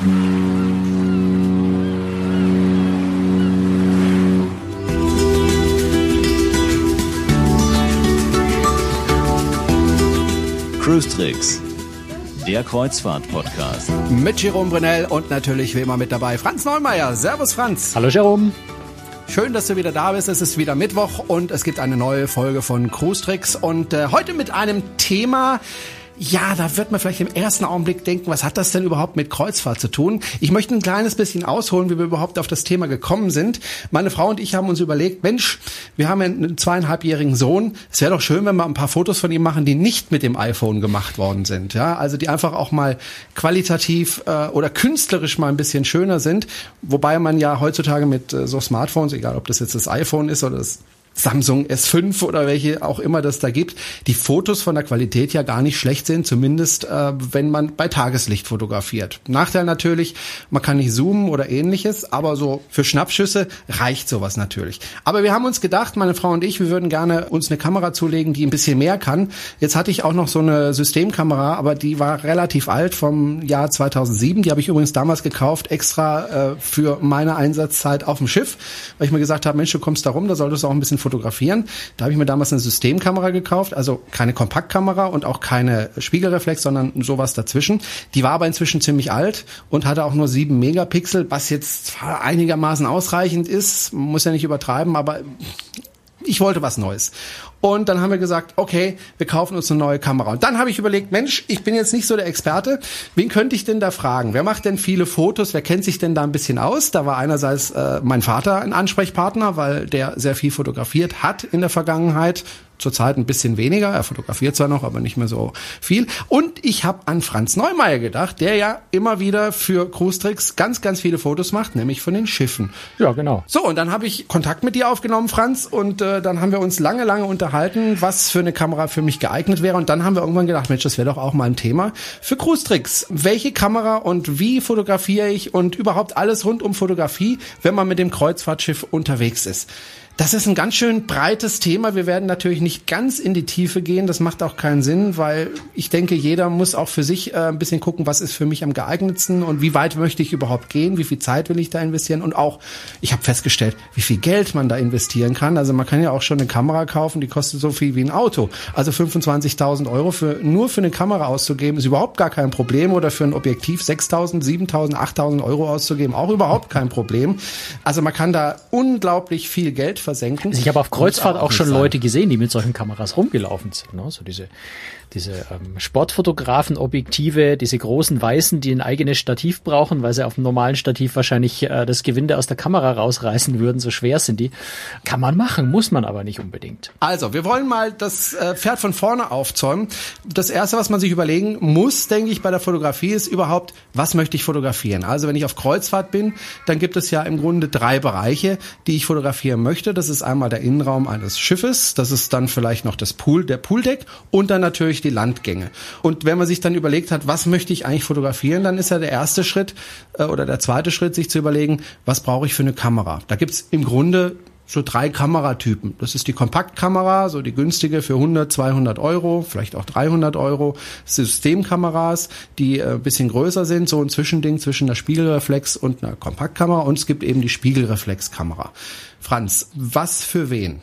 Cruise Tricks, der Kreuzfahrt-Podcast. Mit Jerome Brunel und natürlich wie immer mit dabei Franz Neumeier. Servus Franz. Hallo Jerome. Schön, dass du wieder da bist. Es ist wieder Mittwoch und es gibt eine neue Folge von Cruise Tricks und äh, heute mit einem Thema, ja, da wird man vielleicht im ersten Augenblick denken, was hat das denn überhaupt mit Kreuzfahrt zu tun? Ich möchte ein kleines bisschen ausholen, wie wir überhaupt auf das Thema gekommen sind. Meine Frau und ich haben uns überlegt, Mensch, wir haben einen zweieinhalbjährigen Sohn. Es wäre doch schön, wenn wir ein paar Fotos von ihm machen, die nicht mit dem iPhone gemacht worden sind. Ja, also die einfach auch mal qualitativ äh, oder künstlerisch mal ein bisschen schöner sind. Wobei man ja heutzutage mit äh, so Smartphones, egal ob das jetzt das iPhone ist oder das Samsung S5 oder welche auch immer das da gibt, die Fotos von der Qualität ja gar nicht schlecht sind, zumindest äh, wenn man bei Tageslicht fotografiert. Nachteil natürlich, man kann nicht zoomen oder ähnliches, aber so für Schnappschüsse reicht sowas natürlich. Aber wir haben uns gedacht, meine Frau und ich, wir würden gerne uns eine Kamera zulegen, die ein bisschen mehr kann. Jetzt hatte ich auch noch so eine Systemkamera, aber die war relativ alt vom Jahr 2007. Die habe ich übrigens damals gekauft, extra äh, für meine Einsatzzeit auf dem Schiff, weil ich mir gesagt habe, Mensch, du kommst da rum, da solltest du auch ein bisschen fotografieren. Da habe ich mir damals eine Systemkamera gekauft, also keine Kompaktkamera und auch keine Spiegelreflex, sondern sowas dazwischen. Die war aber inzwischen ziemlich alt und hatte auch nur sieben Megapixel, was jetzt einigermaßen ausreichend ist, muss ja nicht übertreiben, aber ich wollte was Neues. Und dann haben wir gesagt, okay, wir kaufen uns eine neue Kamera. Und dann habe ich überlegt, Mensch, ich bin jetzt nicht so der Experte. Wen könnte ich denn da fragen? Wer macht denn viele Fotos? Wer kennt sich denn da ein bisschen aus? Da war einerseits äh, mein Vater ein Ansprechpartner, weil der sehr viel fotografiert hat in der Vergangenheit zurzeit ein bisschen weniger. Er fotografiert zwar noch, aber nicht mehr so viel. Und ich habe an Franz Neumeier gedacht, der ja immer wieder für Cruise Tricks ganz, ganz viele Fotos macht, nämlich von den Schiffen. Ja, genau. So, und dann habe ich Kontakt mit dir aufgenommen, Franz, und äh, dann haben wir uns lange, lange unterhalten, was für eine Kamera für mich geeignet wäre. Und dann haben wir irgendwann gedacht, Mensch, das wäre doch auch mal ein Thema für Cruise Tricks. Welche Kamera und wie fotografiere ich und überhaupt alles rund um Fotografie, wenn man mit dem Kreuzfahrtschiff unterwegs ist. Das ist ein ganz schön breites Thema. Wir werden natürlich nicht ganz in die Tiefe gehen. Das macht auch keinen Sinn, weil ich denke, jeder muss auch für sich äh, ein bisschen gucken, was ist für mich am geeignetsten und wie weit möchte ich überhaupt gehen, wie viel Zeit will ich da investieren und auch, ich habe festgestellt, wie viel Geld man da investieren kann. Also man kann ja auch schon eine Kamera kaufen, die kostet so viel wie ein Auto. Also 25.000 Euro für nur für eine Kamera auszugeben, ist überhaupt gar kein Problem. Oder für ein Objektiv 6.000, 7.000, 8.000 Euro auszugeben, auch überhaupt kein Problem. Also man kann da unglaublich viel Geld versenken. Also ich habe auf Kreuzfahrt auch, auch schon. Leute gesehen, die mit solchen Kameras rumgelaufen sind. Ne? So diese diese ähm, Sportfotografen-Objektive, diese großen weißen, die ein eigenes Stativ brauchen, weil sie auf dem normalen Stativ wahrscheinlich äh, das Gewinde aus der Kamera rausreißen würden, so schwer sind die. Kann man machen, muss man aber nicht unbedingt. Also, wir wollen mal das äh, Pferd von vorne aufzäumen. Das erste, was man sich überlegen muss, denke ich, bei der Fotografie ist überhaupt, was möchte ich fotografieren? Also, wenn ich auf Kreuzfahrt bin, dann gibt es ja im Grunde drei Bereiche, die ich fotografieren möchte. Das ist einmal der Innenraum eines Schiffes, das ist dann vielleicht noch das Pool, der Pooldeck und dann natürlich durch die Landgänge. Und wenn man sich dann überlegt hat, was möchte ich eigentlich fotografieren, dann ist ja der erste Schritt äh, oder der zweite Schritt, sich zu überlegen, was brauche ich für eine Kamera. Da gibt's im Grunde so drei Kameratypen. Das ist die Kompaktkamera, so die günstige für 100, 200 Euro, vielleicht auch 300 Euro. Systemkameras, die äh, bisschen größer sind, so ein Zwischending zwischen einer Spiegelreflex und einer Kompaktkamera. Und es gibt eben die Spiegelreflexkamera. Franz, was für wen?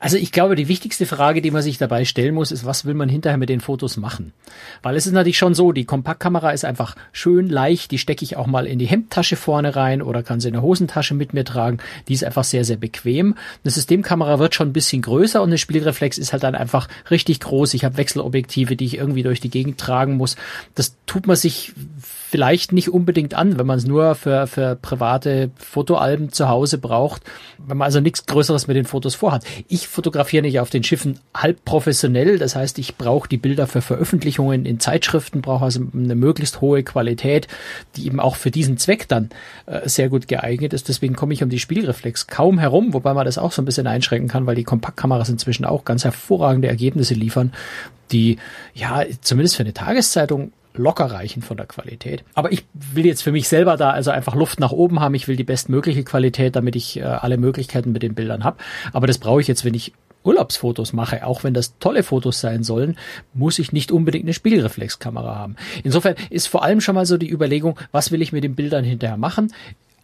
Also ich glaube, die wichtigste Frage, die man sich dabei stellen muss, ist, was will man hinterher mit den Fotos machen? Weil es ist natürlich schon so, die Kompaktkamera ist einfach schön leicht, die stecke ich auch mal in die Hemdtasche vorne rein oder kann sie in der Hosentasche mit mir tragen. Die ist einfach sehr, sehr bequem. Eine Systemkamera wird schon ein bisschen größer und eine Spielreflex ist halt dann einfach richtig groß. Ich habe Wechselobjektive, die ich irgendwie durch die Gegend tragen muss. Das tut man sich vielleicht nicht unbedingt an, wenn man es nur für, für private Fotoalben zu Hause braucht, wenn man also nichts Größeres mit den Fotos vorhat. Ich fotografiere nicht auf den Schiffen halb professionell, das heißt, ich brauche die Bilder für Veröffentlichungen in Zeitschriften, brauche also eine möglichst hohe Qualität, die eben auch für diesen Zweck dann äh, sehr gut geeignet ist. Deswegen komme ich um die Spielreflex kaum herum, wobei man das auch so ein bisschen einschränken kann, weil die Kompaktkameras inzwischen auch ganz hervorragende Ergebnisse liefern, die ja zumindest für eine Tageszeitung locker reichen von der Qualität. Aber ich will jetzt für mich selber da also einfach Luft nach oben haben. Ich will die bestmögliche Qualität, damit ich äh, alle Möglichkeiten mit den Bildern habe. Aber das brauche ich jetzt, wenn ich Urlaubsfotos mache, auch wenn das tolle Fotos sein sollen, muss ich nicht unbedingt eine Spiegelreflexkamera haben. Insofern ist vor allem schon mal so die Überlegung, was will ich mit den Bildern hinterher machen?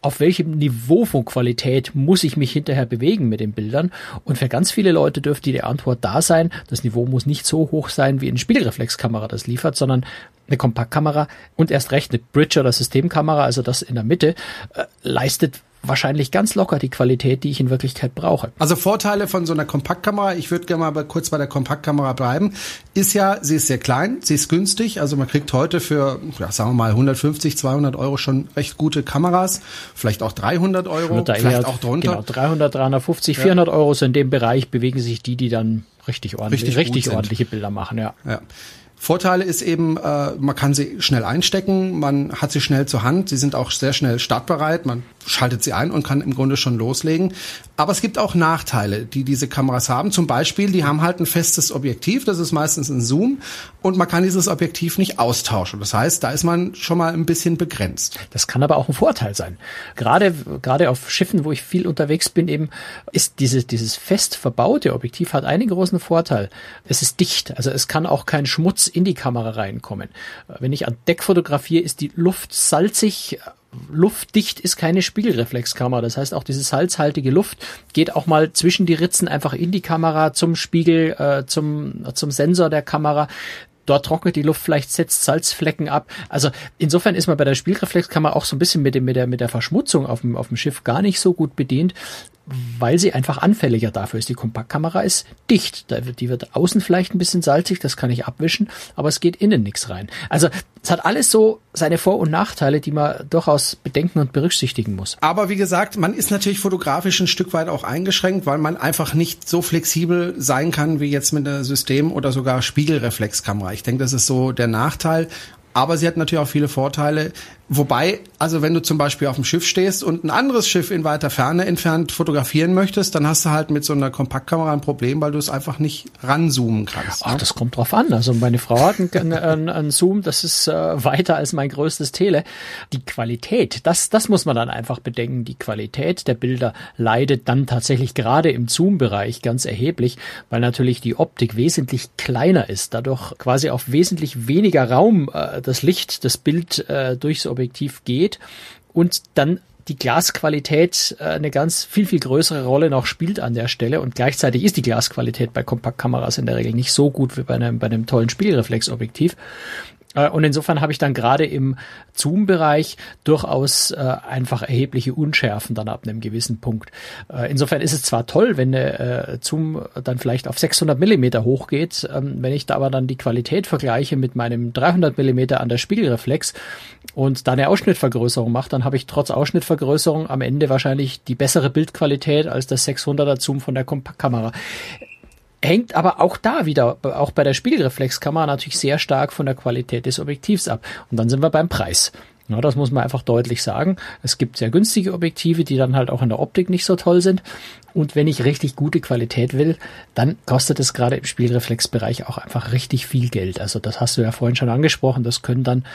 auf welchem Niveau von Qualität muss ich mich hinterher bewegen mit den Bildern? Und für ganz viele Leute dürfte die Antwort da sein, das Niveau muss nicht so hoch sein, wie eine Spiegelreflexkamera das liefert, sondern eine Kompaktkamera und erst recht eine Bridge- oder Systemkamera, also das in der Mitte, äh, leistet wahrscheinlich ganz locker die Qualität, die ich in Wirklichkeit brauche. Also Vorteile von so einer Kompaktkamera, ich würde gerne mal kurz bei der Kompaktkamera bleiben, ist ja, sie ist sehr klein, sie ist günstig, also man kriegt heute für, ja, sagen wir mal 150, 200 Euro schon recht gute Kameras, vielleicht auch 300 Euro, vielleicht auch drunter. Genau, 300, 350, ja. 400 Euro, so in dem Bereich bewegen sich die, die dann richtig ordentlich, richtig, richtig ordentliche Bilder machen, ja. ja. Vorteile ist eben, äh, man kann sie schnell einstecken, man hat sie schnell zur Hand, sie sind auch sehr schnell startbereit, man schaltet sie ein und kann im Grunde schon loslegen. Aber es gibt auch Nachteile, die diese Kameras haben. Zum Beispiel, die haben halt ein festes Objektiv, das ist meistens ein Zoom und man kann dieses Objektiv nicht austauschen. Das heißt, da ist man schon mal ein bisschen begrenzt. Das kann aber auch ein Vorteil sein. Gerade, gerade auf Schiffen, wo ich viel unterwegs bin, eben ist diese, dieses fest verbaute Objektiv hat einen großen Vorteil. Es ist dicht, also es kann auch kein Schmutz in die Kamera reinkommen. Wenn ich an Deck fotografiere, ist die Luft salzig, luftdicht ist keine Spiegelreflexkamera. Das heißt, auch diese salzhaltige Luft geht auch mal zwischen die Ritzen einfach in die Kamera, zum Spiegel, äh, zum, zum Sensor der Kamera. Dort trocknet die Luft, vielleicht setzt Salzflecken ab. Also insofern ist man bei der Spielreflexkamera auch so ein bisschen mit, dem, mit, der, mit der Verschmutzung auf dem, auf dem Schiff gar nicht so gut bedient weil sie einfach anfälliger dafür ist. Die Kompaktkamera ist dicht. Die wird außen vielleicht ein bisschen salzig, das kann ich abwischen, aber es geht innen nichts rein. Also es hat alles so seine Vor- und Nachteile, die man durchaus bedenken und berücksichtigen muss. Aber wie gesagt, man ist natürlich fotografisch ein Stück weit auch eingeschränkt, weil man einfach nicht so flexibel sein kann wie jetzt mit einer System- oder sogar Spiegelreflexkamera. Ich denke, das ist so der Nachteil. Aber sie hat natürlich auch viele Vorteile. Wobei, also wenn du zum Beispiel auf dem Schiff stehst und ein anderes Schiff in weiter Ferne entfernt fotografieren möchtest, dann hast du halt mit so einer Kompaktkamera ein Problem, weil du es einfach nicht ranzoomen kannst. Ach, ne? das kommt drauf an. Also meine Frau hat einen, einen, einen Zoom, das ist äh, weiter als mein größtes Tele. Die Qualität, das, das muss man dann einfach bedenken. Die Qualität der Bilder leidet dann tatsächlich gerade im Zoom-Bereich ganz erheblich, weil natürlich die Optik wesentlich kleiner ist, dadurch quasi auf wesentlich weniger Raum äh, das Licht, das Bild äh, durchs Objektiv Objektiv geht und dann die Glasqualität äh, eine ganz viel, viel größere Rolle noch spielt an der Stelle und gleichzeitig ist die Glasqualität bei Kompaktkameras in der Regel nicht so gut wie bei einem, bei einem tollen Spiegelreflexobjektiv. Äh, und insofern habe ich dann gerade im Zoom-Bereich durchaus äh, einfach erhebliche Unschärfen dann ab einem gewissen Punkt. Äh, insofern ist es zwar toll, wenn äh, Zoom dann vielleicht auf 600 Millimeter hochgeht, ähm, wenn ich da aber dann die Qualität vergleiche mit meinem 300 Millimeter an der Spiegelreflex und da eine Ausschnittvergrößerung mache, dann habe ich trotz Ausschnittvergrößerung am Ende wahrscheinlich die bessere Bildqualität als das 600er Zoom von der Kompaktkamera. Hängt aber auch da wieder, auch bei der Spiegelreflexkamera natürlich sehr stark von der Qualität des Objektivs ab. Und dann sind wir beim Preis. Ja, das muss man einfach deutlich sagen. Es gibt sehr günstige Objektive, die dann halt auch in der Optik nicht so toll sind. Und wenn ich richtig gute Qualität will, dann kostet es gerade im Spielreflexbereich auch einfach richtig viel Geld. Also das hast du ja vorhin schon angesprochen. Das können dann,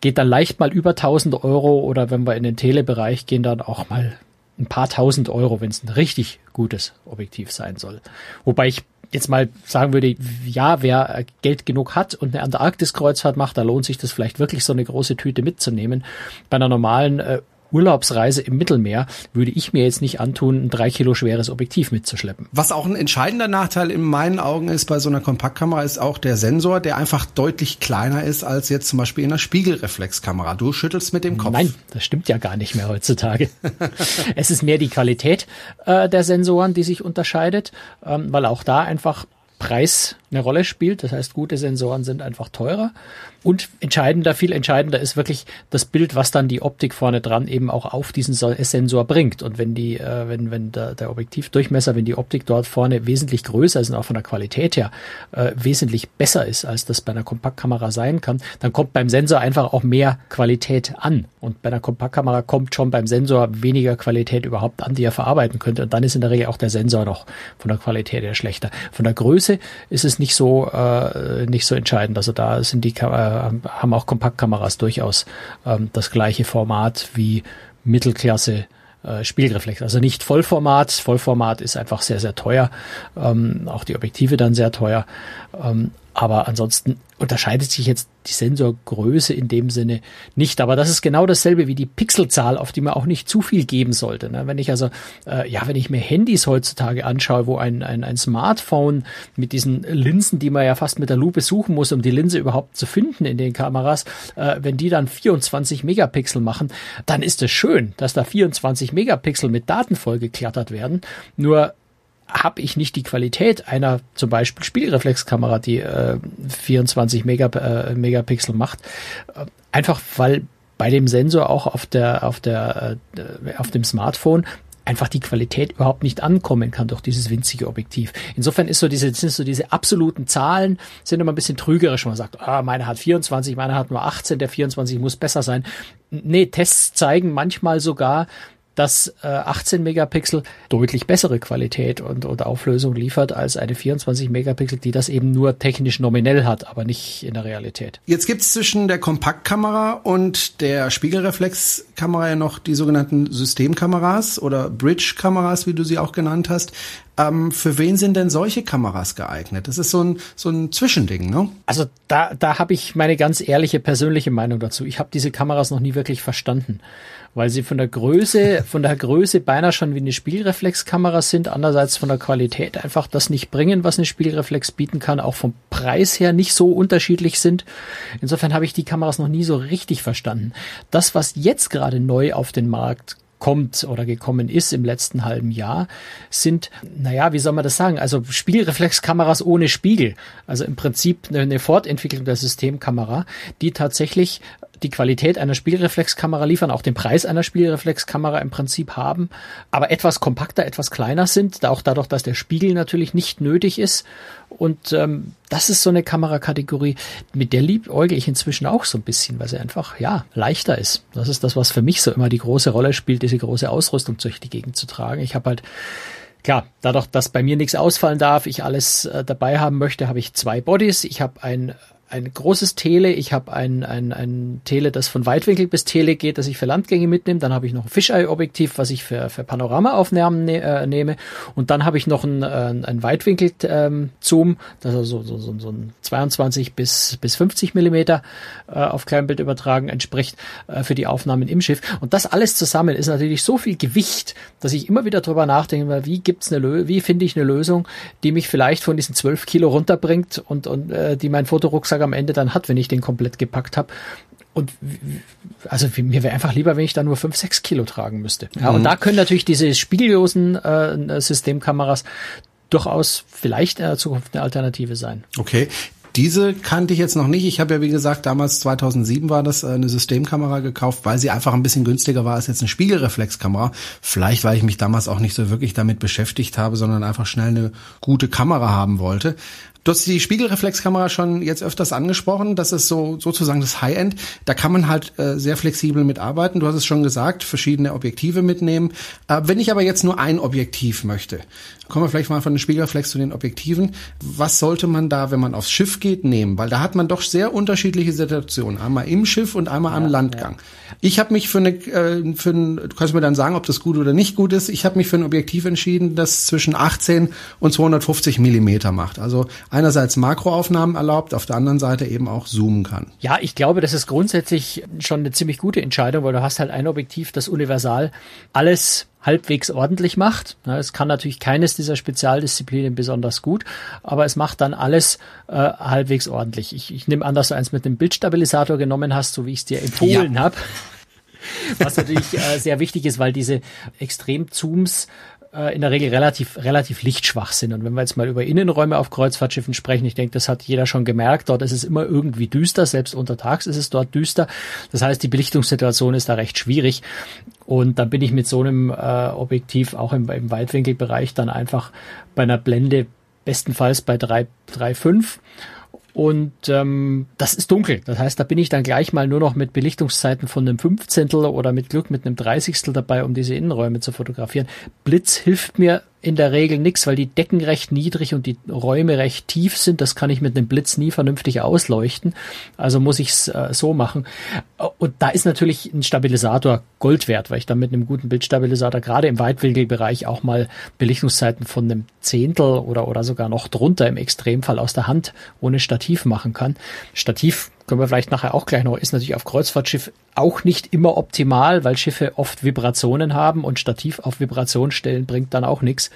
geht dann leicht mal über 1000 Euro oder wenn wir in den Telebereich gehen, dann auch mal ein paar tausend Euro, wenn es ein richtig gutes Objektiv sein soll. Wobei ich jetzt mal sagen würde, ja, wer Geld genug hat und eine Antarktis-Kreuzfahrt macht, da lohnt sich das vielleicht wirklich so eine große Tüte mitzunehmen. Bei einer normalen äh, Urlaubsreise im Mittelmeer würde ich mir jetzt nicht antun, ein drei Kilo schweres Objektiv mitzuschleppen. Was auch ein entscheidender Nachteil in meinen Augen ist bei so einer Kompaktkamera, ist auch der Sensor, der einfach deutlich kleiner ist als jetzt zum Beispiel in einer Spiegelreflexkamera. Du schüttelst mit dem Kopf. Nein, das stimmt ja gar nicht mehr heutzutage. es ist mehr die Qualität äh, der Sensoren, die sich unterscheidet, ähm, weil auch da einfach Preis eine Rolle spielt. Das heißt, gute Sensoren sind einfach teurer. Und entscheidender, viel entscheidender ist wirklich das Bild, was dann die Optik vorne dran eben auch auf diesen Sensor bringt. Und wenn die, äh, wenn, wenn der, der Objektivdurchmesser, wenn die Optik dort vorne wesentlich größer ist und auch von der Qualität her äh, wesentlich besser ist, als das bei einer Kompaktkamera sein kann, dann kommt beim Sensor einfach auch mehr Qualität an. Und bei einer Kompaktkamera kommt schon beim Sensor weniger Qualität überhaupt an, die er verarbeiten könnte. Und dann ist in der Regel auch der Sensor noch von der Qualität her schlechter. Von der Größe ist es nicht so, äh, nicht so entscheidend. Also da sind die äh, haben auch Kompaktkameras durchaus ähm, das gleiche Format wie Mittelklasse äh, Spiegelreflex. Also nicht Vollformat. Vollformat ist einfach sehr, sehr teuer. Ähm, auch die Objektive dann sehr teuer. Ähm, aber ansonsten unterscheidet sich jetzt die Sensorgröße in dem Sinne nicht. Aber das ist genau dasselbe wie die Pixelzahl, auf die man auch nicht zu viel geben sollte. Ne? Wenn ich also, äh, ja, wenn ich mir Handys heutzutage anschaue, wo ein, ein, ein Smartphone mit diesen Linsen, die man ja fast mit der Lupe suchen muss, um die Linse überhaupt zu finden in den Kameras, äh, wenn die dann 24 Megapixel machen, dann ist es schön, dass da 24 Megapixel mit Daten vollgeklattert werden. Nur habe ich nicht die Qualität einer zum Beispiel Spiegelreflexkamera, die äh, 24 Megap äh, Megapixel macht, äh, einfach weil bei dem Sensor auch auf der auf der äh, auf dem Smartphone einfach die Qualität überhaupt nicht ankommen kann durch dieses winzige Objektiv. Insofern ist so diese, sind so diese absoluten Zahlen sind immer ein bisschen trügerisch, wenn man sagt, ah, meine hat 24, meine hat nur 18, der 24 muss besser sein. Nee, Tests zeigen manchmal sogar, dass äh, 18 Megapixel deutlich bessere Qualität und, und Auflösung liefert als eine 24 Megapixel, die das eben nur technisch nominell hat, aber nicht in der Realität. Jetzt gibt's zwischen der Kompaktkamera und der Spiegelreflexkamera ja noch die sogenannten Systemkameras oder Bridge-Kameras, wie du sie auch genannt hast. Ähm, für wen sind denn solche Kameras geeignet? Das ist so ein, so ein Zwischending, ne? Also da, da habe ich meine ganz ehrliche persönliche Meinung dazu. Ich habe diese Kameras noch nie wirklich verstanden weil sie von der Größe, von der Größe beinahe schon wie eine Spielreflexkamera sind, andererseits von der Qualität einfach das nicht bringen, was eine Spielreflex bieten kann, auch vom Preis her nicht so unterschiedlich sind. Insofern habe ich die Kameras noch nie so richtig verstanden. Das, was jetzt gerade neu auf den Markt kommt oder gekommen ist im letzten halben Jahr, sind, naja, wie soll man das sagen? Also Spielreflexkameras ohne Spiegel. Also im Prinzip eine Fortentwicklung der Systemkamera, die tatsächlich die Qualität einer Spielreflexkamera liefern, auch den Preis einer Spielreflexkamera im Prinzip haben, aber etwas kompakter, etwas kleiner sind, auch dadurch, dass der Spiegel natürlich nicht nötig ist. Und ähm, das ist so eine Kamerakategorie, mit der liebäugel ich inzwischen auch so ein bisschen, weil sie einfach, ja, leichter ist. Das ist das, was für mich so immer die große Rolle spielt, diese große Ausrüstung durch die Gegend zu tragen. Ich habe halt Klar, dadurch, dass bei mir nichts ausfallen darf, ich alles äh, dabei haben möchte, habe ich zwei Bodies. Ich habe ein ein großes Tele, ich habe ein, ein, ein Tele, das von Weitwinkel bis Tele geht, das ich für Landgänge mitnehme. Dann habe ich noch ein Fisheye-Objektiv, was ich für, für Panoramaaufnahmen ne, äh, nehme. Und dann habe ich noch ein, äh, ein Weitwinkel-Zoom, ähm, das also so, so, so ein 22 bis, bis 50 Millimeter äh, auf Kleinbild übertragen entspricht äh, für die Aufnahmen im Schiff. Und das alles zusammen ist natürlich so viel Gewicht, dass ich immer wieder drüber nachdenke, wie gibt's eine Lö wie finde ich eine Lösung, die mich vielleicht von diesen 12 Kilo runterbringt und, und äh, die mein Fotorucksack Rucksack am Ende dann hat, wenn ich den komplett gepackt habe. Und also mir wäre einfach lieber, wenn ich da nur fünf, sechs Kilo tragen müsste. Ja, mhm. Und da können natürlich diese spiegellosen äh, Systemkameras durchaus vielleicht in der Zukunft eine Alternative sein. Okay. Diese kannte ich jetzt noch nicht. Ich habe ja, wie gesagt, damals 2007 war das äh, eine Systemkamera gekauft, weil sie einfach ein bisschen günstiger war als jetzt eine Spiegelreflexkamera. Vielleicht, weil ich mich damals auch nicht so wirklich damit beschäftigt habe, sondern einfach schnell eine gute Kamera haben wollte. Du hast die Spiegelreflexkamera schon jetzt öfters angesprochen. Das ist so sozusagen das High-End. Da kann man halt äh, sehr flexibel mitarbeiten. Du hast es schon gesagt, verschiedene Objektive mitnehmen. Äh, wenn ich aber jetzt nur ein Objektiv möchte, kommen wir vielleicht mal von den Spiegelreflex zu den Objektiven. Was sollte man da, wenn man aufs Schiff geht, nehmen? Weil da hat man doch sehr unterschiedliche Situationen. Einmal im Schiff und einmal am Landgang. Ja. Ich habe mich für eine, äh, für ein, du kannst mir dann sagen, ob das gut oder nicht gut ist. Ich habe mich für ein Objektiv entschieden, das zwischen 18 und 250 Millimeter macht. Also einerseits Makroaufnahmen erlaubt, auf der anderen Seite eben auch zoomen kann. Ja, ich glaube, das ist grundsätzlich schon eine ziemlich gute Entscheidung, weil du hast halt ein Objektiv, das universal alles halbwegs ordentlich macht. Es kann natürlich keines dieser Spezialdisziplinen besonders gut, aber es macht dann alles äh, halbwegs ordentlich. Ich, ich nehme an, dass du eins mit dem Bildstabilisator genommen hast, so wie ich es dir empfohlen ja. habe. Was natürlich äh, sehr wichtig ist, weil diese Extremzooms äh, in der Regel relativ, relativ lichtschwach sind. Und wenn wir jetzt mal über Innenräume auf Kreuzfahrtschiffen sprechen, ich denke, das hat jeder schon gemerkt, dort ist es immer irgendwie düster, selbst untertags ist es dort düster. Das heißt, die Belichtungssituation ist da recht schwierig. Und dann bin ich mit so einem äh, Objektiv auch im, im Weitwinkelbereich dann einfach bei einer Blende bestenfalls bei 3,5 und ähm, das ist dunkel. Das heißt, da bin ich dann gleich mal nur noch mit Belichtungszeiten von einem Fünfzehntel oder mit Glück mit einem Dreißigstel dabei, um diese Innenräume zu fotografieren. Blitz hilft mir in der Regel nichts, weil die Decken recht niedrig und die Räume recht tief sind. Das kann ich mit einem Blitz nie vernünftig ausleuchten. Also muss ich es äh, so machen. Und da ist natürlich ein Stabilisator Gold wert, weil ich dann mit einem guten Bildstabilisator gerade im Weitwinkelbereich auch mal Belichtungszeiten von einem Zehntel oder, oder sogar noch drunter im Extremfall aus der Hand ohne Stativ machen kann. Stativ können wir vielleicht nachher auch gleich noch, ist natürlich auf Kreuzfahrtschiff auch nicht immer optimal, weil Schiffe oft Vibrationen haben und Stativ auf Vibration stellen bringt dann auch nichts.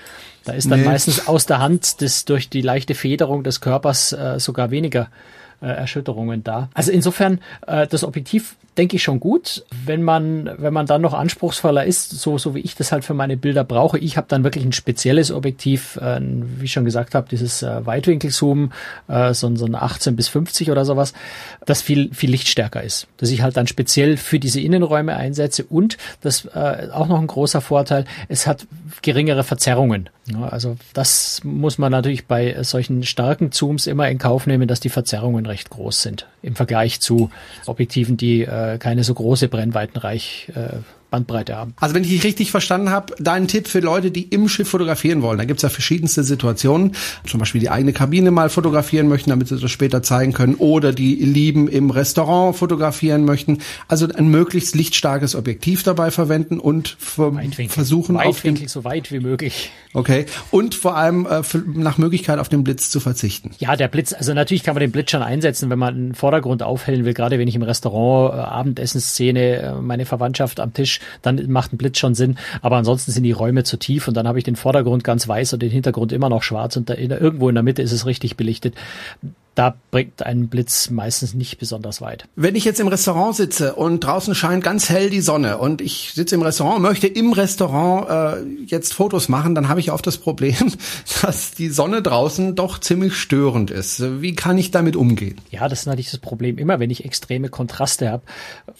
Da ist dann nee. meistens aus der Hand das durch die leichte Federung des Körpers äh, sogar weniger äh, Erschütterungen da. Also insofern, äh, das Objektiv denke ich schon gut. Wenn man, wenn man dann noch anspruchsvoller ist, so, so wie ich das halt für meine Bilder brauche, ich habe dann wirklich ein spezielles Objektiv, äh, wie ich schon gesagt habe, dieses äh, Weitwinkelzoom, äh, so, so ein 18 bis 50 oder sowas, das viel, viel lichtstärker ist. Das ich halt dann speziell für diese Innenräume einsetze und das äh, auch noch ein großer Vorteil, es hat geringere Verzerrungen. Ja, also das muss man natürlich bei solchen starken Zooms immer in Kauf nehmen, dass die Verzerrungen recht groß sind im Vergleich zu Objektiven, die äh, keine so große Brennweitenreich äh, Bandbreite haben. Also wenn ich dich richtig verstanden habe, dein Tipp für Leute, die im Schiff fotografieren wollen, da gibt's ja verschiedenste Situationen, zum Beispiel die eigene Kabine mal fotografieren möchten, damit sie das später zeigen können, oder die Lieben im Restaurant fotografieren möchten. Also ein möglichst lichtstarkes Objektiv dabei verwenden und versuchen Weitwinkel auf so weit wie möglich. Okay. Und vor allem äh, nach Möglichkeit auf den Blitz zu verzichten. Ja, der Blitz, also natürlich kann man den Blitz schon einsetzen, wenn man einen Vordergrund aufhellen will, gerade wenn ich im Restaurant äh, Abendessensszene, äh, meine Verwandtschaft am Tisch dann macht ein Blitz schon Sinn. Aber ansonsten sind die Räume zu tief und dann habe ich den Vordergrund ganz weiß und den Hintergrund immer noch schwarz und da in, irgendwo in der Mitte ist es richtig belichtet da bringt ein Blitz meistens nicht besonders weit. Wenn ich jetzt im Restaurant sitze und draußen scheint ganz hell die Sonne und ich sitze im Restaurant, möchte im Restaurant äh, jetzt Fotos machen, dann habe ich oft das Problem, dass die Sonne draußen doch ziemlich störend ist. Wie kann ich damit umgehen? Ja, das ist natürlich das Problem immer, wenn ich extreme Kontraste habe.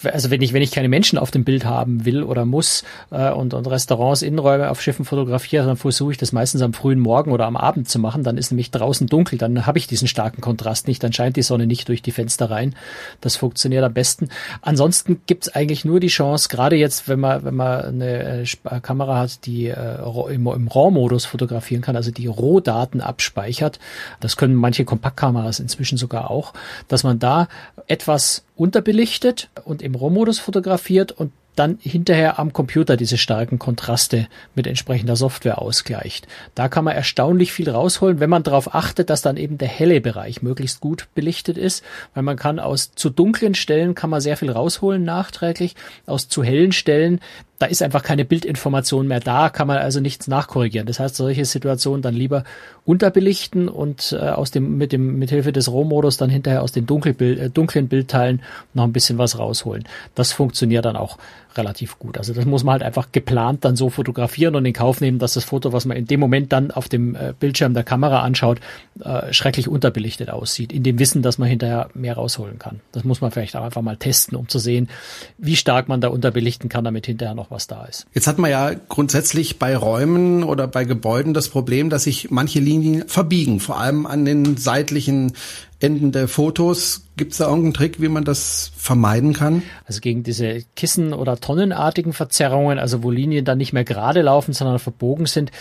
Also wenn ich wenn ich keine Menschen auf dem Bild haben will oder muss äh, und, und Restaurants, Innenräume auf Schiffen fotografiere, dann versuche ich das meistens am frühen Morgen oder am Abend zu machen. Dann ist nämlich draußen dunkel, dann habe ich diesen starken Kontrast Kontrast nicht, dann scheint die Sonne nicht durch die Fenster rein. Das funktioniert am besten. Ansonsten gibt's eigentlich nur die Chance, gerade jetzt, wenn man, wenn man eine äh, Kamera hat, die äh, im, im RAW-Modus fotografieren kann, also die Rohdaten abspeichert, das können manche Kompaktkameras inzwischen sogar auch, dass man da etwas unterbelichtet und im RAW-Modus fotografiert und dann hinterher am Computer diese starken Kontraste mit entsprechender Software ausgleicht. Da kann man erstaunlich viel rausholen, wenn man darauf achtet, dass dann eben der helle Bereich möglichst gut belichtet ist, weil man kann aus zu dunklen Stellen kann man sehr viel rausholen nachträglich, aus zu hellen Stellen da ist einfach keine Bildinformation mehr da, kann man also nichts nachkorrigieren. Das heißt, solche Situationen dann lieber unterbelichten und äh, aus dem mit dem mit Hilfe des Rohmodus dann hinterher aus den Dunkelbild, äh, dunklen Bildteilen noch ein bisschen was rausholen. Das funktioniert dann auch relativ gut. Also das muss man halt einfach geplant dann so fotografieren und in Kauf nehmen, dass das Foto, was man in dem Moment dann auf dem äh, Bildschirm der Kamera anschaut, äh, schrecklich unterbelichtet aussieht, in dem Wissen, dass man hinterher mehr rausholen kann. Das muss man vielleicht auch einfach mal testen, um zu sehen, wie stark man da unterbelichten kann, damit hinterher noch was da ist. Jetzt hat man ja grundsätzlich bei Räumen oder bei Gebäuden das Problem, dass sich manche Linien verbiegen, vor allem an den seitlichen Enden der Fotos. Gibt es da irgendeinen Trick, wie man das vermeiden kann? Also gegen diese Kissen- oder tonnenartigen Verzerrungen, also wo Linien dann nicht mehr gerade laufen, sondern verbogen sind,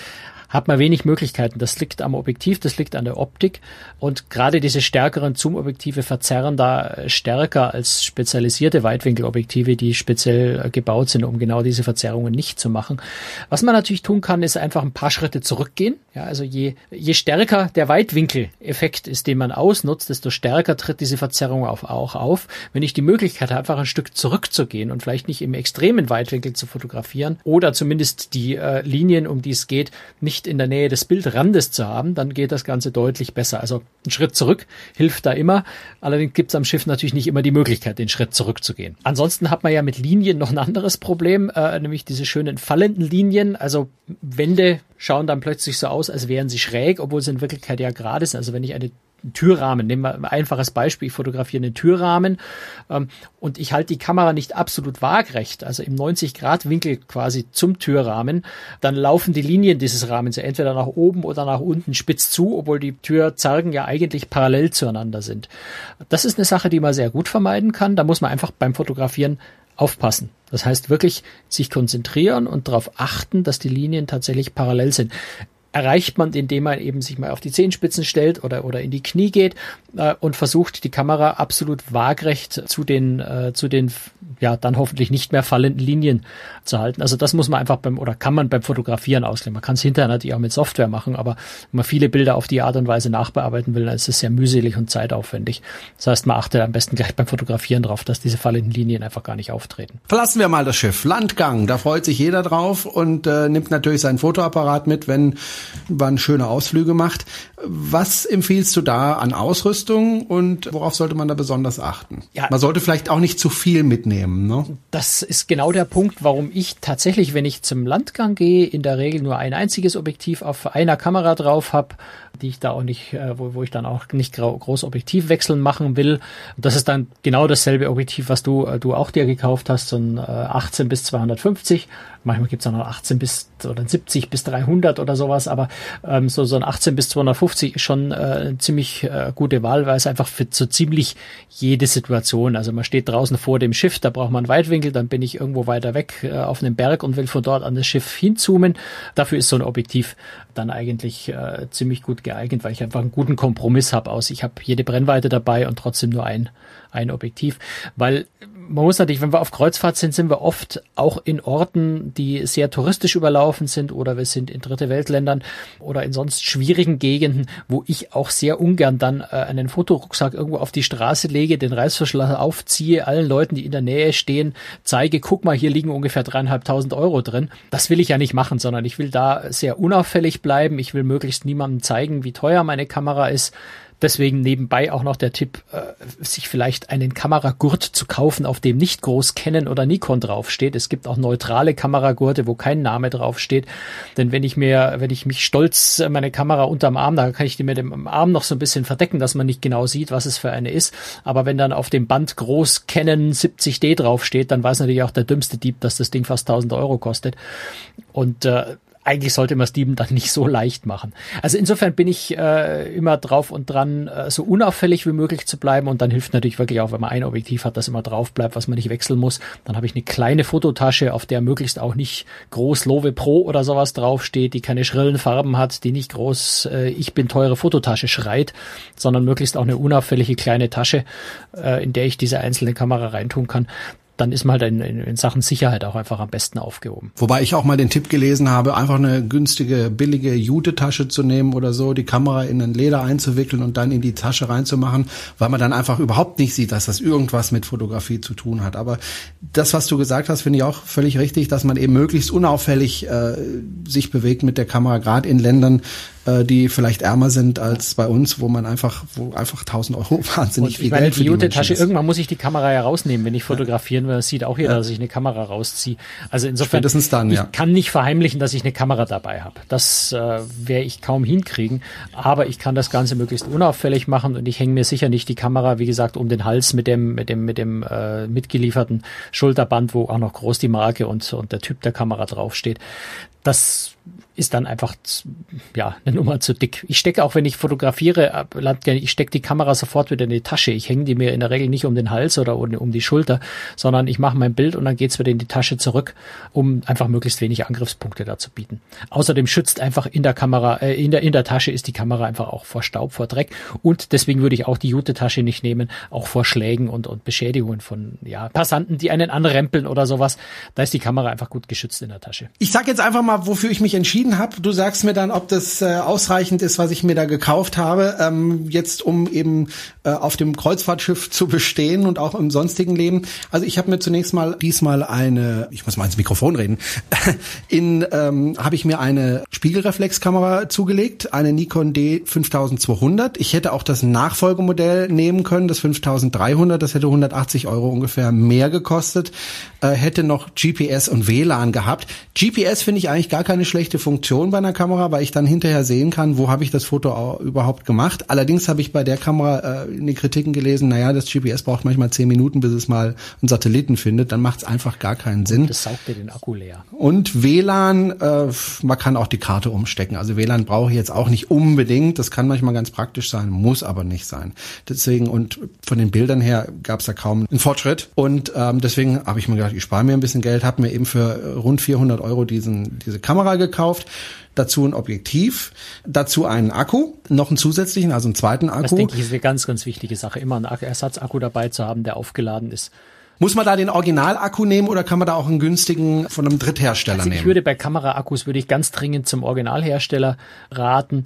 hat man wenig Möglichkeiten. Das liegt am Objektiv, das liegt an der Optik. Und gerade diese stärkeren Zoom-Objektive verzerren da stärker als spezialisierte Weitwinkelobjektive, die speziell gebaut sind, um genau diese Verzerrungen nicht zu machen. Was man natürlich tun kann, ist einfach ein paar Schritte zurückgehen. Ja, also je, je stärker der Weitwinkeleffekt ist, den man ausnutzt, desto stärker tritt diese Verzerrung auf, auch auf. Wenn ich die Möglichkeit habe, einfach ein Stück zurückzugehen und vielleicht nicht im extremen Weitwinkel zu fotografieren oder zumindest die äh, Linien, um die es geht, nicht nicht in der Nähe des Bildrandes zu haben, dann geht das Ganze deutlich besser. Also ein Schritt zurück hilft da immer. Allerdings gibt es am Schiff natürlich nicht immer die Möglichkeit, den Schritt zurückzugehen. Ansonsten hat man ja mit Linien noch ein anderes Problem, äh, nämlich diese schönen fallenden Linien. Also Wände schauen dann plötzlich so aus, als wären sie schräg, obwohl sie in Wirklichkeit ja gerade sind. Also wenn ich eine Türrahmen. Nehmen wir ein einfaches Beispiel. Ich fotografiere einen Türrahmen ähm, und ich halte die Kamera nicht absolut waagrecht, also im 90-Grad-Winkel quasi zum Türrahmen. Dann laufen die Linien dieses Rahmens ja entweder nach oben oder nach unten spitz zu, obwohl die Türzargen ja eigentlich parallel zueinander sind. Das ist eine Sache, die man sehr gut vermeiden kann. Da muss man einfach beim Fotografieren aufpassen. Das heißt wirklich sich konzentrieren und darauf achten, dass die Linien tatsächlich parallel sind erreicht man, indem man eben sich mal auf die Zehenspitzen stellt oder, oder in die Knie geht äh, und versucht, die Kamera absolut waagrecht zu den, äh, zu den ja dann hoffentlich nicht mehr fallenden Linien zu halten. Also das muss man einfach beim oder kann man beim Fotografieren auslegen. Man kann es hinterher natürlich auch mit Software machen, aber wenn man viele Bilder auf die Art und Weise nachbearbeiten will, dann ist es sehr mühselig und zeitaufwendig. Das heißt, man achtet am besten gleich beim Fotografieren drauf, dass diese fallenden Linien einfach gar nicht auftreten. Verlassen wir mal das Schiff. Landgang, da freut sich jeder drauf und äh, nimmt natürlich seinen Fotoapparat mit, wenn man schöne Ausflüge macht. Was empfiehlst du da an Ausrüstung und worauf sollte man da besonders achten? Ja, man sollte vielleicht auch nicht zu viel mitnehmen. Ne? Das ist genau der Punkt, warum ich tatsächlich, wenn ich zum Landgang gehe, in der Regel nur ein einziges Objektiv auf einer Kamera drauf habe, die ich da auch nicht, äh, wo, wo ich dann auch nicht groß Objektivwechseln machen will. Das ist dann genau dasselbe Objektiv, was du, äh, du auch dir gekauft hast, so ein 18 bis 250 Manchmal gibt's auch noch 18 bis oder 70 bis 300 oder sowas, aber ähm, so, so ein 18 bis 250 ist schon äh, eine ziemlich äh, gute Wahl, weil es einfach für so ziemlich jede Situation, also man steht draußen vor dem Schiff, da braucht man einen Weitwinkel, dann bin ich irgendwo weiter weg äh, auf einem Berg und will von dort an das Schiff hinzoomen. Dafür ist so ein Objektiv dann eigentlich äh, ziemlich gut geeignet, weil ich einfach einen guten Kompromiss habe aus. Ich habe jede Brennweite dabei und trotzdem nur ein, ein Objektiv, weil man muss natürlich, wenn wir auf Kreuzfahrt sind, sind wir oft auch in Orten, die sehr touristisch überlaufen sind oder wir sind in dritte Weltländern oder in sonst schwierigen Gegenden, wo ich auch sehr ungern dann äh, einen Fotorucksack irgendwo auf die Straße lege, den Reißverschluss aufziehe, allen Leuten, die in der Nähe stehen, zeige, guck mal, hier liegen ungefähr dreieinhalbtausend Euro drin. Das will ich ja nicht machen, sondern ich will da sehr unauffällig bleiben. Ich will möglichst niemandem zeigen, wie teuer meine Kamera ist Deswegen nebenbei auch noch der Tipp, äh, sich vielleicht einen Kameragurt zu kaufen, auf dem nicht groß Canon oder Nikon draufsteht. Es gibt auch neutrale Kameragurte, wo kein Name draufsteht. Denn wenn ich mir, wenn ich mich stolz meine Kamera unterm Arm, da kann ich die mit dem Arm noch so ein bisschen verdecken, dass man nicht genau sieht, was es für eine ist. Aber wenn dann auf dem Band groß Canon 70D draufsteht, dann weiß natürlich auch der dümmste Dieb, dass das Ding fast 1000 Euro kostet. Und äh, eigentlich sollte man es Dieben dann nicht so leicht machen. Also insofern bin ich äh, immer drauf und dran, äh, so unauffällig wie möglich zu bleiben und dann hilft natürlich wirklich auch, wenn man ein Objektiv hat, das immer drauf bleibt, was man nicht wechseln muss. Dann habe ich eine kleine Fototasche, auf der möglichst auch nicht groß Lowe Pro oder sowas draufsteht, die keine schrillen Farben hat, die nicht groß äh, Ich bin teure Fototasche schreit, sondern möglichst auch eine unauffällige kleine Tasche, äh, in der ich diese einzelne Kamera reintun kann dann ist man halt in, in, in Sachen Sicherheit auch einfach am besten aufgehoben. Wobei ich auch mal den Tipp gelesen habe, einfach eine günstige, billige Jutetasche zu nehmen oder so, die Kamera in ein Leder einzuwickeln und dann in die Tasche reinzumachen, weil man dann einfach überhaupt nicht sieht, dass das irgendwas mit Fotografie zu tun hat. Aber das, was du gesagt hast, finde ich auch völlig richtig, dass man eben möglichst unauffällig äh, sich bewegt mit der Kamera, gerade in Ländern, äh, die vielleicht ärmer sind als bei uns, wo man einfach, wo einfach 1000 Euro wahnsinnig viel meine, Geld für die Jute-Tasche, irgendwann muss ich die Kamera ja rausnehmen, wenn ich fotografieren will. Das sieht auch jeder, ja. dass ich eine Kamera rausziehe. Also insofern, dann, ja. ich kann nicht verheimlichen, dass ich eine Kamera dabei habe. Das äh, werde ich kaum hinkriegen. Aber ich kann das Ganze möglichst unauffällig machen und ich hänge mir sicher nicht die Kamera, wie gesagt, um den Hals mit dem, mit dem, mit dem äh, mitgelieferten Schulterband, wo auch noch groß die Marke und, und der Typ der Kamera draufsteht. Das ist dann einfach ja eine Nummer zu dick. Ich stecke auch, wenn ich fotografiere, ich stecke die Kamera sofort wieder in die Tasche. Ich hänge die mir in der Regel nicht um den Hals oder um die Schulter, sondern ich mache mein Bild und dann geht's wieder in die Tasche zurück, um einfach möglichst wenig Angriffspunkte da zu bieten. Außerdem schützt einfach in der Kamera, äh, in der in der Tasche ist die Kamera einfach auch vor Staub, vor Dreck und deswegen würde ich auch die Jute-Tasche nicht nehmen, auch vor Schlägen und und Beschädigungen von ja Passanten, die einen anrempeln oder sowas. Da ist die Kamera einfach gut geschützt in der Tasche. Ich sag jetzt einfach mal, wofür ich mich entschieden entschieden habe. Du sagst mir dann, ob das äh, ausreichend ist, was ich mir da gekauft habe, ähm, jetzt um eben äh, auf dem Kreuzfahrtschiff zu bestehen und auch im sonstigen Leben. Also ich habe mir zunächst mal diesmal eine, ich muss mal ins Mikrofon reden, in ähm, habe ich mir eine Spiegelreflexkamera zugelegt, eine Nikon D 5200. Ich hätte auch das Nachfolgemodell nehmen können, das 5300, das hätte 180 Euro ungefähr mehr gekostet, äh, hätte noch GPS und WLAN gehabt. GPS finde ich eigentlich gar keine schlechte Funktion bei einer Kamera, weil ich dann hinterher sehen kann, wo habe ich das Foto überhaupt gemacht. Allerdings habe ich bei der Kamera äh, in den Kritiken gelesen, naja, das GPS braucht manchmal zehn Minuten, bis es mal einen Satelliten findet. Dann macht es einfach gar keinen Sinn. Das saugt dir den Akku leer. Und WLAN, äh, man kann auch die Karte umstecken. Also WLAN brauche ich jetzt auch nicht unbedingt. Das kann manchmal ganz praktisch sein, muss aber nicht sein. Deswegen und von den Bildern her gab es da kaum einen Fortschritt. Und ähm, deswegen habe ich mir gedacht, ich spare mir ein bisschen Geld, habe mir eben für rund 400 Euro diesen diese Kamera gekauft, dazu ein Objektiv, dazu einen Akku, noch einen zusätzlichen, also einen zweiten Akku. Das denke ich ist eine ganz, ganz wichtige Sache, immer einen Ersatzakku dabei zu haben, der aufgeladen ist. Muss man da den Originalakku nehmen oder kann man da auch einen günstigen von einem Dritthersteller also nehmen? Ich würde bei Kameraakkus würde ich ganz dringend zum Originalhersteller raten,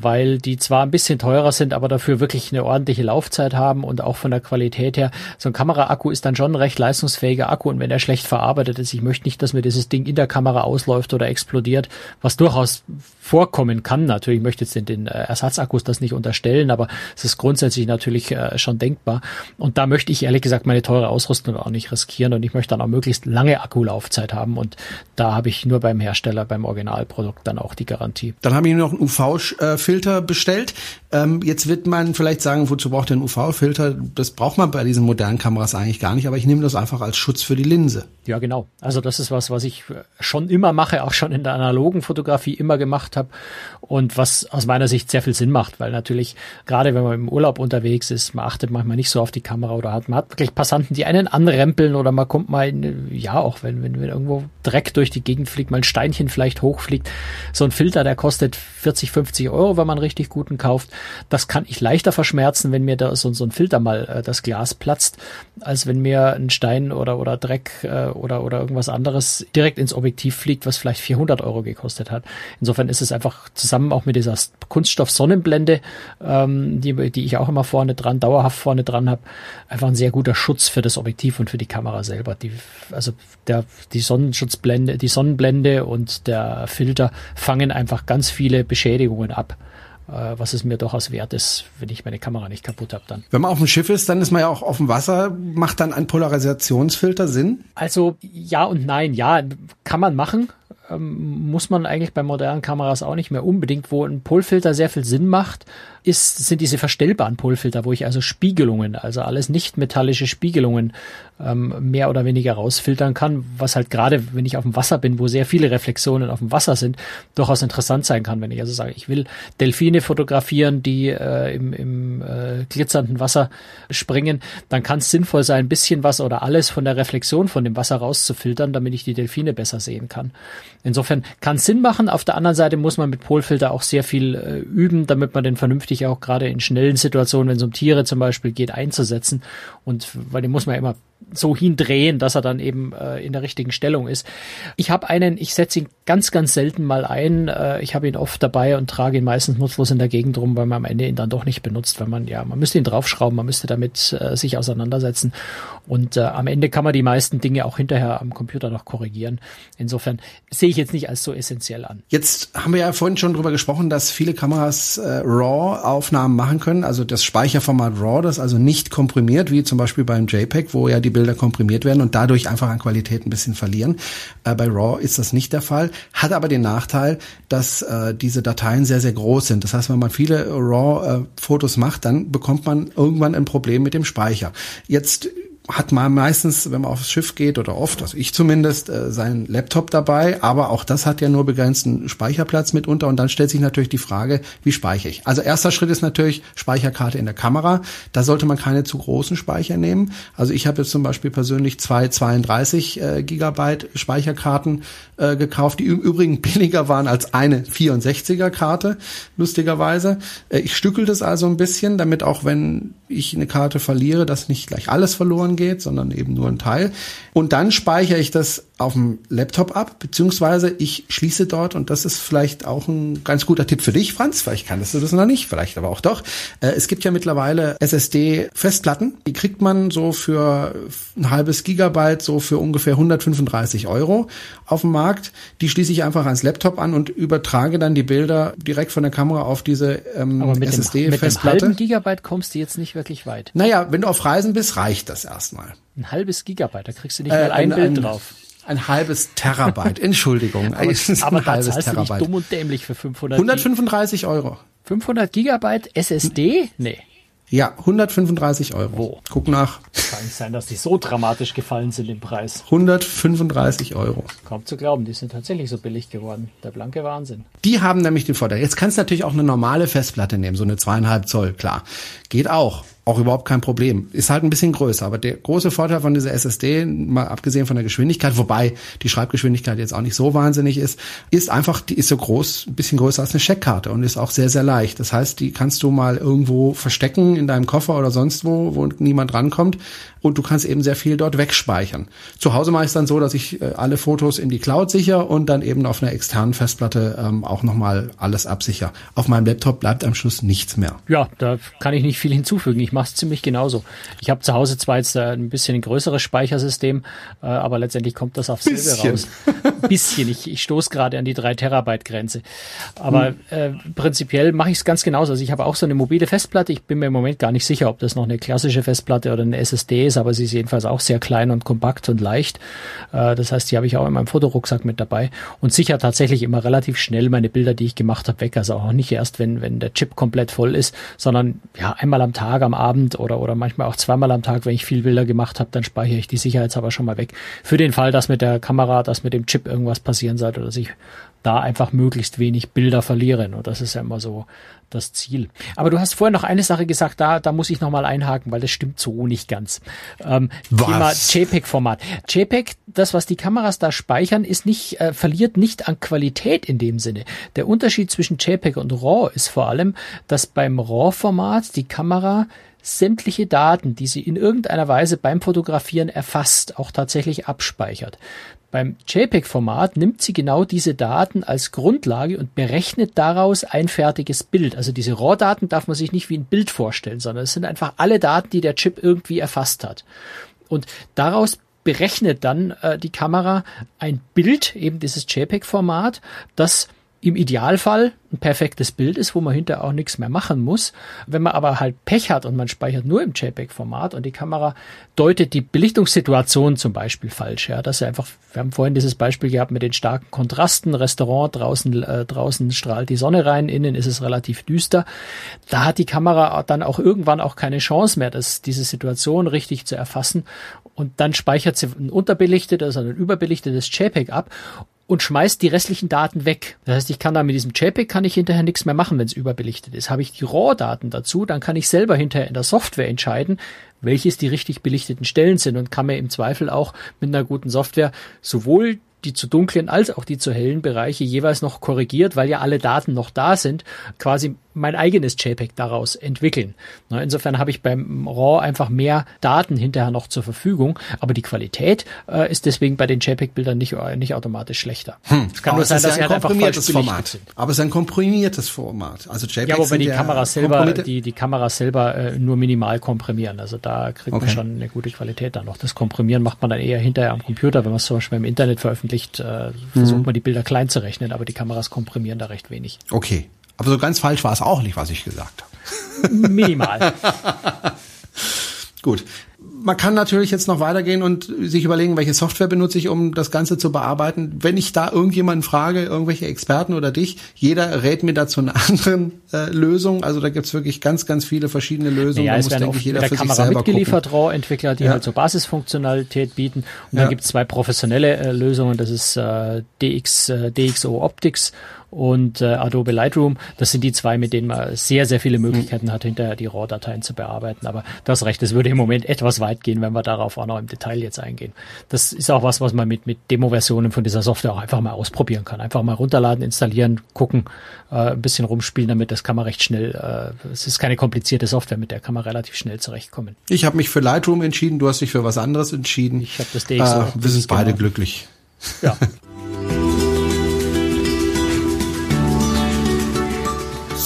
weil die zwar ein bisschen teurer sind, aber dafür wirklich eine ordentliche Laufzeit haben und auch von der Qualität her. So ein Kameraakku ist dann schon ein recht leistungsfähiger Akku und wenn er schlecht verarbeitet ist, ich möchte nicht, dass mir dieses Ding in der Kamera ausläuft oder explodiert, was durchaus vorkommen kann. Natürlich ich möchte jetzt den, den äh, Ersatzakkus das nicht unterstellen, aber es ist grundsätzlich natürlich äh, schon denkbar. Und da möchte ich ehrlich gesagt meine teure Ausrüstung auch nicht riskieren und ich möchte dann auch möglichst lange Akkulaufzeit haben und da habe ich nur beim Hersteller, beim Originalprodukt dann auch die Garantie. Dann habe ich noch ein UV äh, UV-Filter bestellt. Ähm, jetzt wird man vielleicht sagen, wozu braucht ihr einen UV-Filter? Das braucht man bei diesen modernen Kameras eigentlich gar nicht, aber ich nehme das einfach als Schutz für die Linse. Ja, genau. Also das ist was, was ich schon immer mache, auch schon in der analogen Fotografie immer gemacht habe und was aus meiner Sicht sehr viel Sinn macht, weil natürlich gerade wenn man im Urlaub unterwegs ist, man achtet manchmal nicht so auf die Kamera oder hat man hat wirklich Passanten, die einen anrempeln oder man kommt mal in, ja auch wenn, wenn wenn irgendwo Dreck durch die Gegend fliegt, mal ein Steinchen vielleicht hochfliegt, so ein Filter, der kostet 40, 50 Euro Euro, wenn man richtig guten kauft. Das kann ich leichter verschmerzen, wenn mir da so, so ein Filter mal äh, das Glas platzt, als wenn mir ein Stein oder, oder Dreck äh, oder, oder irgendwas anderes direkt ins Objektiv fliegt, was vielleicht 400 Euro gekostet hat. Insofern ist es einfach zusammen auch mit dieser Kunststoff-Sonnenblende, ähm, die, die ich auch immer vorne dran, dauerhaft vorne dran habe, einfach ein sehr guter Schutz für das Objektiv und für die Kamera selber. Die, also der, die Sonnenschutzblende, die Sonnenblende und der Filter fangen einfach ganz viele Beschädigungen ab äh, was es mir durchaus wert ist, wenn ich meine Kamera nicht kaputt habe dann. Wenn man auf dem Schiff ist, dann ist man ja auch auf dem Wasser. Macht dann ein Polarisationsfilter Sinn? Also ja und nein. Ja, kann man machen. Ähm, muss man eigentlich bei modernen Kameras auch nicht mehr unbedingt, wo ein Polfilter sehr viel Sinn macht ist, sind diese verstellbaren Polfilter, wo ich also Spiegelungen, also alles nicht metallische Spiegelungen ähm, mehr oder weniger rausfiltern kann, was halt gerade, wenn ich auf dem Wasser bin, wo sehr viele Reflexionen auf dem Wasser sind, durchaus interessant sein kann, wenn ich also sage, ich will Delfine fotografieren, die äh, im, im äh, glitzernden Wasser springen, dann kann es sinnvoll sein, ein bisschen was oder alles von der Reflexion von dem Wasser rauszufiltern, damit ich die Delfine besser sehen kann. Insofern kann es Sinn machen. Auf der anderen Seite muss man mit Polfilter auch sehr viel äh, üben, damit man den vernünftig auch gerade in schnellen Situationen, wenn es um Tiere zum Beispiel geht, einzusetzen. Und weil den muss man ja immer so hindrehen, dass er dann eben äh, in der richtigen Stellung ist. Ich habe einen, ich setze ihn ganz, ganz selten mal ein. Äh, ich habe ihn oft dabei und trage ihn meistens nutzlos in der Gegend rum, weil man am Ende ihn dann doch nicht benutzt, weil man, ja, man müsste ihn draufschrauben, man müsste damit äh, sich auseinandersetzen. Und äh, am Ende kann man die meisten Dinge auch hinterher am Computer noch korrigieren. Insofern sehe ich jetzt nicht als so essentiell an. Jetzt haben wir ja vorhin schon drüber gesprochen, dass viele Kameras äh, RAW-Aufnahmen machen können, also das Speicherformat RAW, das also nicht komprimiert, wie zum Beispiel beim JPEG, wo ja die Bilder komprimiert werden und dadurch einfach an Qualität ein bisschen verlieren. Äh, bei RAW ist das nicht der Fall, hat aber den Nachteil, dass äh, diese Dateien sehr, sehr groß sind. Das heißt, wenn man viele RAW-Fotos äh, macht, dann bekommt man irgendwann ein Problem mit dem Speicher. Jetzt hat man meistens, wenn man aufs Schiff geht oder oft, also ich zumindest, äh, seinen Laptop dabei, aber auch das hat ja nur begrenzten Speicherplatz mitunter und dann stellt sich natürlich die Frage, wie speichere ich? Also erster Schritt ist natürlich Speicherkarte in der Kamera. Da sollte man keine zu großen Speicher nehmen. Also ich habe jetzt zum Beispiel persönlich zwei 32 äh, Gigabyte Speicherkarten äh, gekauft, die im Übrigen billiger waren als eine 64er Karte, lustigerweise. Äh, ich stückel das also ein bisschen, damit auch wenn ich eine Karte verliere, dass nicht gleich alles verloren geht, sondern eben nur ein Teil. Und dann speichere ich das auf dem Laptop ab, beziehungsweise ich schließe dort, und das ist vielleicht auch ein ganz guter Tipp für dich, Franz, vielleicht kannst du das noch nicht, vielleicht aber auch doch. Äh, es gibt ja mittlerweile SSD-Festplatten, die kriegt man so für ein halbes Gigabyte, so für ungefähr 135 Euro auf dem Markt. Die schließe ich einfach ans Laptop an und übertrage dann die Bilder direkt von der Kamera auf diese ähm, SSD-Festplatte. Mit einem halben Gigabyte kommst du jetzt nicht wirklich weit. Naja, wenn du auf Reisen bist, reicht das erstmal. Ein halbes Gigabyte, da kriegst du nicht äh, mal ein, ein Bild ein, drauf. Ein halbes Terabyte, Entschuldigung. aber aber ein halbes Terabyte. dumm und dämlich für 500 135 Euro. 500 Gigabyte SSD? Nee. Ja, 135 Euro. Wo? Guck nach. Kann nicht sein, dass die so dramatisch gefallen sind im Preis. 135 Euro. Kaum zu glauben, die sind tatsächlich so billig geworden. Der blanke Wahnsinn. Die haben nämlich den Vorteil. Jetzt kannst du natürlich auch eine normale Festplatte nehmen, so eine zweieinhalb Zoll, klar. Geht auch. Auch überhaupt kein Problem. Ist halt ein bisschen größer, aber der große Vorteil von dieser SSD, mal abgesehen von der Geschwindigkeit, wobei die Schreibgeschwindigkeit jetzt auch nicht so wahnsinnig ist, ist einfach, die ist so groß, ein bisschen größer als eine Checkkarte und ist auch sehr, sehr leicht. Das heißt, die kannst du mal irgendwo verstecken in deinem Koffer oder sonst wo, wo niemand rankommt und du kannst eben sehr viel dort wegspeichern. Zu Hause mache ich es dann so, dass ich äh, alle Fotos in die Cloud sicher und dann eben auf einer externen Festplatte ähm, auch nochmal alles absicher. Auf meinem Laptop bleibt am Schluss nichts mehr. Ja, da kann ich nicht viel hinzufügen. Ich mache es ziemlich genauso. Ich habe zu Hause zwar jetzt äh, ein bisschen ein größeres Speichersystem, äh, aber letztendlich kommt das auf selbe raus. bisschen. Ich, ich stoße gerade an die 3 Terabyte Grenze. Aber hm. äh, prinzipiell mache ich es ganz genauso. Also ich habe auch so eine mobile Festplatte. Ich bin mir im Moment gar nicht sicher, ob das noch eine klassische Festplatte oder eine SSD ist ist, aber sie ist jedenfalls auch sehr klein und kompakt und leicht. Äh, das heißt, die habe ich auch in meinem Fotorucksack mit dabei und sicher tatsächlich immer relativ schnell meine Bilder, die ich gemacht habe, weg. Also auch nicht erst, wenn, wenn der Chip komplett voll ist, sondern ja, einmal am Tag, am Abend oder, oder manchmal auch zweimal am Tag, wenn ich viel Bilder gemacht habe, dann speichere ich die sicherheitshalber schon mal weg. Für den Fall, dass mit der Kamera, dass mit dem Chip irgendwas passieren sollte oder sich da einfach möglichst wenig Bilder verlieren. Und das ist ja immer so das Ziel. Aber du hast vorher noch eine Sache gesagt, da, da muss ich nochmal einhaken, weil das stimmt so nicht ganz. Ähm, Thema JPEG-Format. JPEG, das, was die Kameras da speichern, ist nicht, äh, verliert nicht an Qualität in dem Sinne. Der Unterschied zwischen JPEG und RAW ist vor allem, dass beim RAW-Format die Kamera sämtliche Daten, die sie in irgendeiner Weise beim Fotografieren erfasst, auch tatsächlich abspeichert. Beim JPEG-Format nimmt sie genau diese Daten als Grundlage und berechnet daraus ein fertiges Bild. Also diese RAW-Daten darf man sich nicht wie ein Bild vorstellen, sondern es sind einfach alle Daten, die der Chip irgendwie erfasst hat. Und daraus berechnet dann äh, die Kamera ein Bild, eben dieses JPEG-Format, das im Idealfall ein perfektes Bild ist, wo man hinterher auch nichts mehr machen muss. Wenn man aber halt Pech hat und man speichert nur im JPEG-Format und die Kamera deutet die Belichtungssituation zum Beispiel falsch, ja, dass er einfach, wir haben vorhin dieses Beispiel gehabt mit den starken Kontrasten, Restaurant, draußen, äh, draußen strahlt die Sonne rein, innen ist es relativ düster. Da hat die Kamera dann auch irgendwann auch keine Chance mehr, das, diese Situation richtig zu erfassen und dann speichert sie ein unterbelichtetes oder ein überbelichtetes JPEG ab und schmeißt die restlichen Daten weg. Das heißt, ich kann da mit diesem JPEG kann ich hinterher nichts mehr machen, wenn es überbelichtet ist. Habe ich die RAW-Daten dazu, dann kann ich selber hinterher in der Software entscheiden, welches die richtig belichteten Stellen sind und kann mir im Zweifel auch mit einer guten Software sowohl die zu dunklen als auch die zu hellen Bereiche jeweils noch korrigiert, weil ja alle Daten noch da sind, quasi mein eigenes JPEG daraus entwickeln. insofern habe ich beim RAW einfach mehr Daten hinterher noch zur Verfügung, aber die Qualität äh, ist deswegen bei den JPEG-Bildern nicht, äh, nicht automatisch schlechter. Hm. Es kann aber nur sein, dass sie halt einfach falsch Format. Aber es ist ein komprimiertes Format. Also JPEG ja, wobei die Kamera selber, die, die Kamera selber äh, nur minimal komprimieren. Also da kriegt okay. man schon eine gute Qualität dann noch. Das Komprimieren macht man dann eher hinterher am Computer, wenn man es zum Beispiel im Internet veröffentlicht, äh, versucht mhm. man die Bilder klein zu rechnen, aber die Kameras komprimieren da recht wenig. Okay. Aber so ganz falsch war es auch nicht, was ich gesagt habe. Minimal. Gut. Man kann natürlich jetzt noch weitergehen und sich überlegen, welche Software benutze ich, um das Ganze zu bearbeiten. Wenn ich da irgendjemanden frage, irgendwelche Experten oder dich, jeder rät mir dazu eine anderen äh, Lösung. Also da gibt's wirklich ganz, ganz viele verschiedene Lösungen. Ja, da muss, denke ich, jeder mit der Kamera mitgeliefert RAW-Entwickler, die ja. halt so Basisfunktionalität bieten. Und ja. dann gibt's zwei professionelle äh, Lösungen. Das ist äh, DX, äh, DxO Optics und äh, Adobe Lightroom. Das sind die zwei, mit denen man sehr, sehr viele Möglichkeiten mhm. hat, hinterher die RAW-Dateien zu bearbeiten. Aber das recht, es würde im Moment etwas weit gehen, wenn wir darauf auch noch im Detail jetzt eingehen. Das ist auch was, was man mit, mit Demo-Versionen von dieser Software auch einfach mal ausprobieren kann. Einfach mal runterladen, installieren, gucken, äh, ein bisschen rumspielen damit. Das kann man recht schnell, äh, es ist keine komplizierte Software, mit der kann man relativ schnell zurechtkommen. Ich habe mich für Lightroom entschieden, du hast dich für was anderes entschieden. Ich habe das DxO. Äh, wir sind beide genau. glücklich. Ja.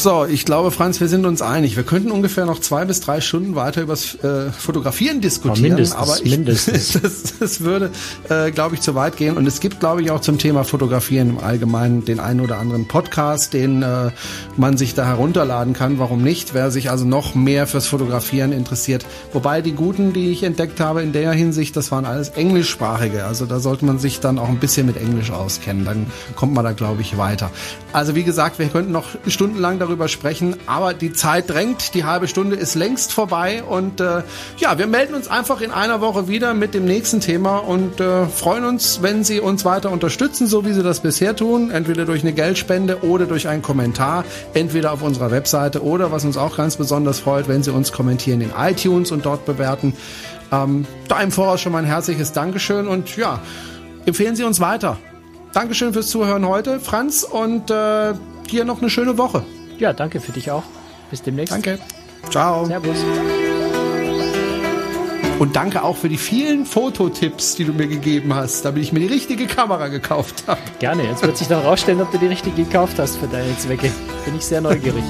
So, ich glaube, Franz, wir sind uns einig. Wir könnten ungefähr noch zwei bis drei Stunden weiter übers äh, Fotografieren diskutieren, mindestens, aber ich, mindestens. das, das würde, äh, glaube ich, zu weit gehen. Und es gibt, glaube ich, auch zum Thema Fotografieren im Allgemeinen den einen oder anderen Podcast, den äh, man sich da herunterladen kann. Warum nicht? Wer sich also noch mehr fürs Fotografieren interessiert. Wobei die guten, die ich entdeckt habe in der Hinsicht, das waren alles englischsprachige. Also da sollte man sich dann auch ein bisschen mit Englisch auskennen. Dann kommt man da, glaube ich, weiter. Also wie gesagt, wir könnten noch stundenlang darüber drüber sprechen. Aber die Zeit drängt, die halbe Stunde ist längst vorbei und äh, ja, wir melden uns einfach in einer Woche wieder mit dem nächsten Thema und äh, freuen uns, wenn Sie uns weiter unterstützen, so wie Sie das bisher tun, entweder durch eine Geldspende oder durch einen Kommentar, entweder auf unserer Webseite oder was uns auch ganz besonders freut, wenn Sie uns kommentieren in iTunes und dort bewerten. Ähm, da im Voraus schon mal ein herzliches Dankeschön und ja, empfehlen Sie uns weiter. Dankeschön fürs Zuhören heute, Franz, und äh, dir noch eine schöne Woche. Ja, danke für dich auch. Bis demnächst. Danke. Ciao. Servus. Und danke auch für die vielen Fototipps, die du mir gegeben hast, damit ich mir die richtige Kamera gekauft habe. Gerne. Jetzt wird sich dann rausstellen, ob du die richtige gekauft hast für deine Zwecke. Bin ich sehr neugierig.